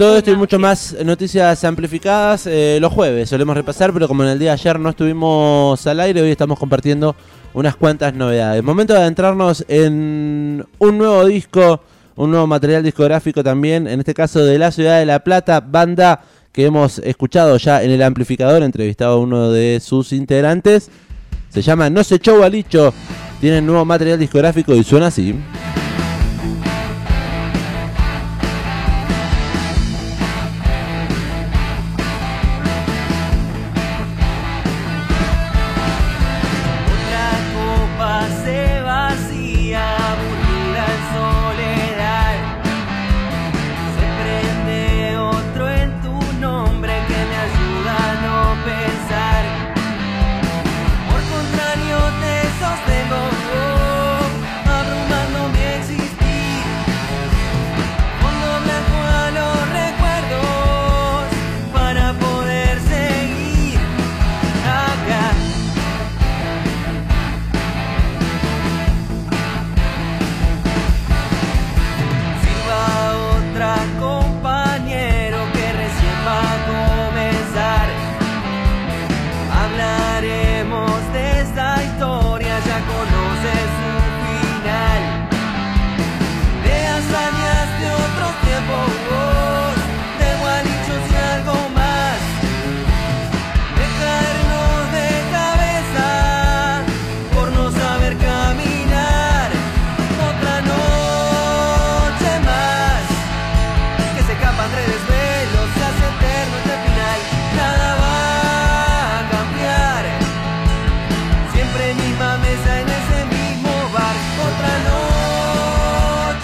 Todo esto y mucho más noticias amplificadas eh, los jueves solemos repasar, pero como en el día de ayer no estuvimos al aire, hoy estamos compartiendo unas cuantas novedades. Momento de adentrarnos en un nuevo disco, un nuevo material discográfico también, en este caso de la ciudad de La Plata, banda que hemos escuchado ya en el amplificador, entrevistado a uno de sus integrantes. Se llama No se echó balicho, tiene nuevo material discográfico y suena así.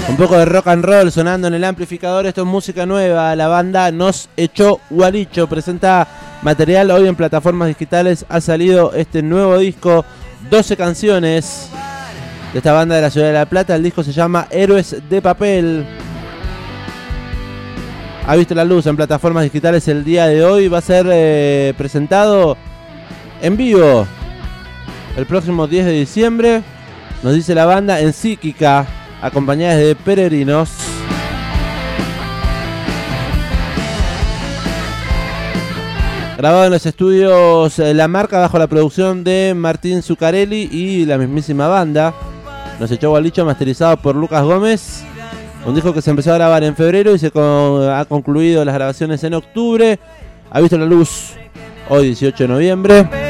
Un poco de rock and roll sonando en el amplificador. Esto es música nueva. La banda Nos Echó Guaricho presenta material hoy en plataformas digitales. Ha salido este nuevo disco, 12 canciones de esta banda de la ciudad de La Plata. El disco se llama Héroes de Papel. Ha visto la luz en plataformas digitales el día de hoy. Va a ser eh, presentado en vivo el próximo 10 de diciembre. Nos dice la banda en Psíquica acompañadas de peregrinos. Grabado en los estudios eh, La Marca bajo la producción de Martín Zuccarelli y la mismísima banda. Nos echó Gualicho, masterizado por Lucas Gómez. Un disco que se empezó a grabar en febrero y se ha concluido las grabaciones en octubre. Ha visto la luz hoy 18 de noviembre.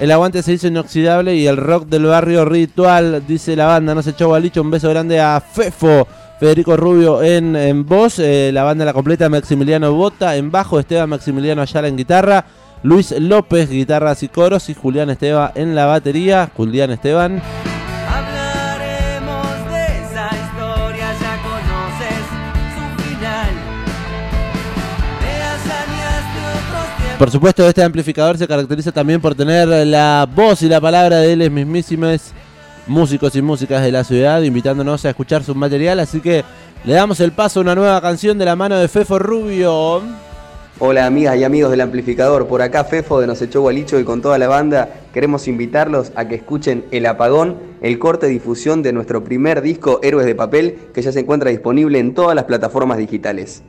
El aguante se hizo inoxidable y el rock del barrio ritual, dice la banda. No se echó balicho. Un beso grande a Fefo. Federico Rubio en, voz, eh, la banda la completa Maximiliano Bota en bajo, Esteban Maximiliano Ayala en guitarra, Luis López, guitarras y coros y Julián Esteban en la batería, Julián Esteban. Por supuesto, este amplificador se caracteriza también por tener la voz y la palabra de los mismísimos músicos y músicas de la ciudad, invitándonos a escuchar su material. Así que le damos el paso a una nueva canción de la mano de Fefo Rubio. Hola amigas y amigos del amplificador, por acá Fefo de Nos Echó Gualicho y con toda la banda queremos invitarlos a que escuchen El Apagón, el corte de difusión de nuestro primer disco Héroes de Papel que ya se encuentra disponible en todas las plataformas digitales.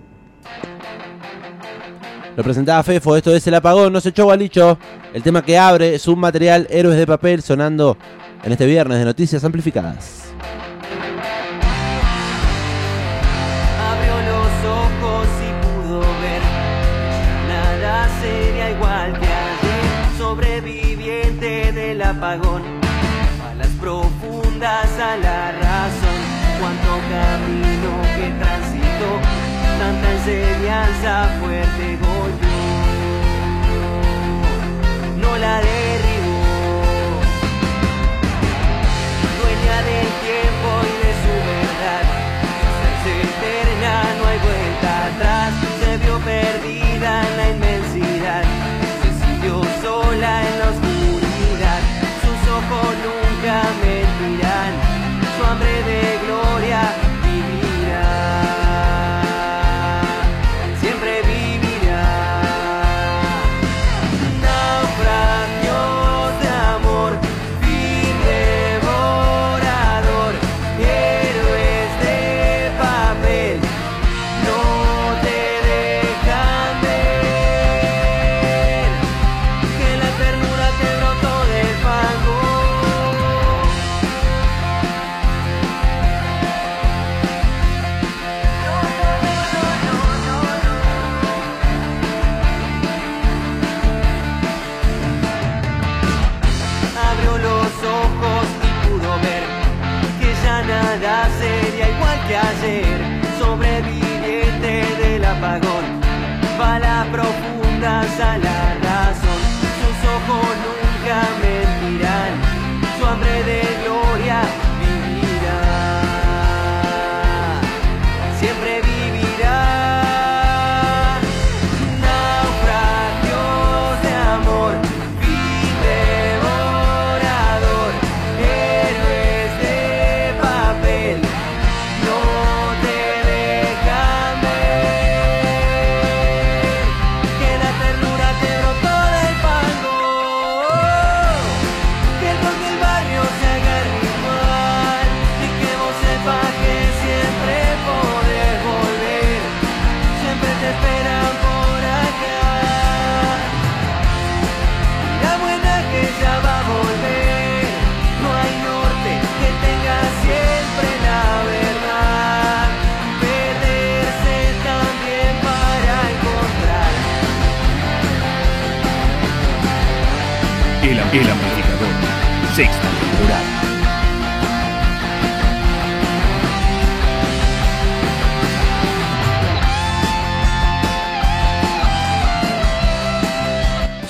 Lo presentaba Fefo, esto es El Apagón, no se echó Gualicho. El tema que abre es un material Héroes de Papel sonando en este viernes de Noticias Amplificadas. Apagón, a las profundas a la razón. Cuánto camino que transitó, tanta enseñanza fuerte no sería igual que ayer. Sobreviviente del apagón, balas profundas a la El, amplificador. Sexta temporada.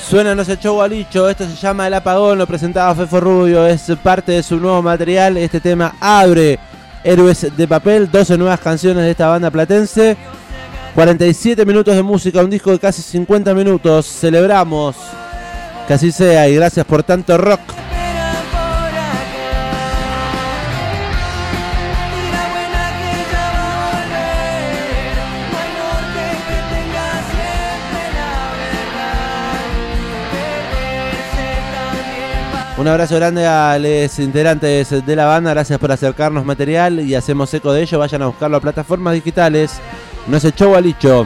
Suena No se echó gualicho, esto se llama El Apagón, lo presentaba Fefo Rubio, es parte de su nuevo material, este tema abre Héroes de Papel, 12 nuevas canciones de esta banda platense, 47 minutos de música, un disco de casi 50 minutos, celebramos que así sea y gracias por tanto rock. Un abrazo grande a los integrantes de la banda, gracias por acercarnos material y hacemos eco de ello, vayan a buscarlo a plataformas digitales, no se echó gualicho.